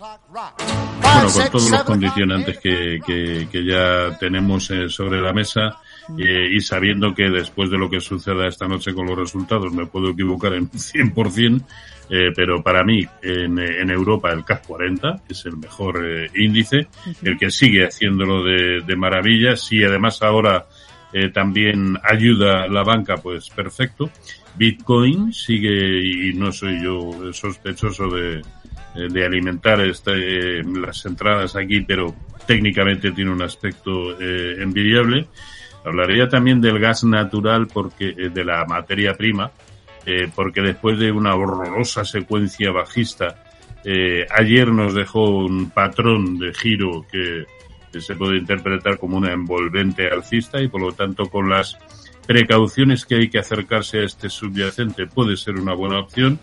Bueno, con todos los condicionantes que, que, ya tenemos eh, sobre la mesa eh, y sabiendo que después de lo que suceda esta noche con los resultados me puedo equivocar en 100%, eh, pero para mí en, en, Europa el CAC 40 es el mejor eh, índice, el que sigue haciéndolo de, de maravillas y además ahora eh, también ayuda la banca, pues perfecto. Bitcoin sigue, y no soy yo sospechoso de, de alimentar este, las entradas aquí, pero técnicamente tiene un aspecto eh, envidiable. Hablaría también del gas natural porque eh, de la materia prima, eh, porque después de una horrorosa secuencia bajista, eh, ayer nos dejó un patrón de giro que se puede interpretar como una envolvente alcista y por lo tanto con las precauciones que hay que acercarse a este subyacente puede ser una buena opción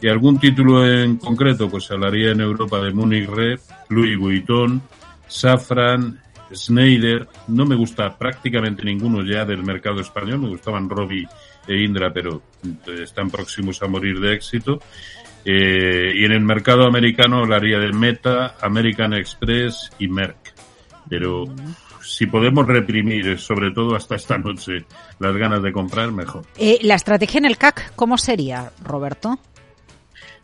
y algún título en concreto, pues hablaría en Europa de Munich Re, Louis Vuitton, Safran, Schneider. No me gusta prácticamente ninguno ya del mercado español. Me gustaban Robbie e Indra, pero están próximos a morir de éxito. Eh, y en el mercado americano hablaría de Meta, American Express y Merck. Pero si podemos reprimir, sobre todo hasta esta noche, las ganas de comprar, mejor. Eh, la estrategia en el CAC, ¿cómo sería, Roberto?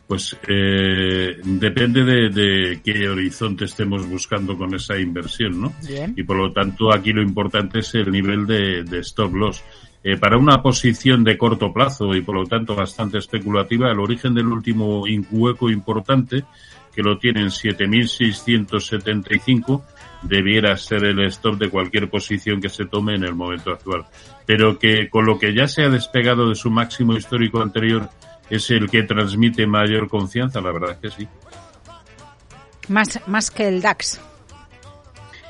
Pues eh, depende de, de, qué horizonte estemos buscando con esa inversión, ¿no? Bien. Y por lo tanto aquí lo importante es el nivel de, de stop loss. Eh, para una posición de corto plazo y por lo tanto bastante especulativa, el origen del último hueco importante, que lo tienen 7.675, debiera ser el stop de cualquier posición que se tome en el momento actual. Pero que con lo que ya se ha despegado de su máximo histórico anterior es el que transmite mayor confianza, la verdad es que sí. Más, más que el DAX.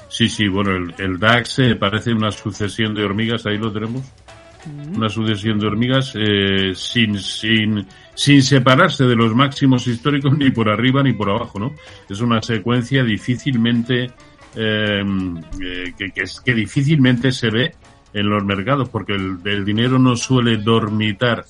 Sí, sí, bueno, el, el DAX eh, parece una sucesión de hormigas, ahí lo tenemos. Mm. Una sucesión de hormigas eh, sin, sin, sin separarse de los máximos históricos ni por arriba ni por abajo, ¿no? Es una secuencia difícilmente, eh, que, que, que difícilmente se ve en los mercados porque el, el dinero no suele dormitar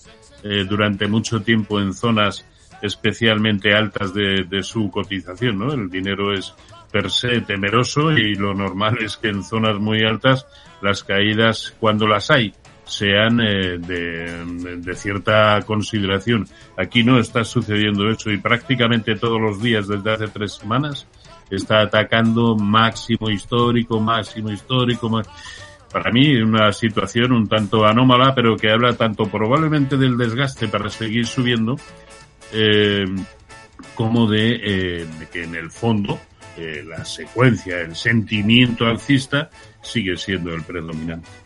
eh, durante mucho tiempo en zonas especialmente altas de, de, su cotización, ¿no? El dinero es per se temeroso y lo normal es que en zonas muy altas las caídas, cuando las hay, sean eh, de, de, cierta consideración. Aquí no está sucediendo eso y prácticamente todos los días desde hace tres semanas está atacando máximo histórico, máximo histórico, máximo para mí una situación un tanto anómala, pero que habla tanto probablemente del desgaste para seguir subiendo, eh, como de, eh, de, que en el fondo eh, la secuencia, el sentimiento alcista sigue siendo el predominante.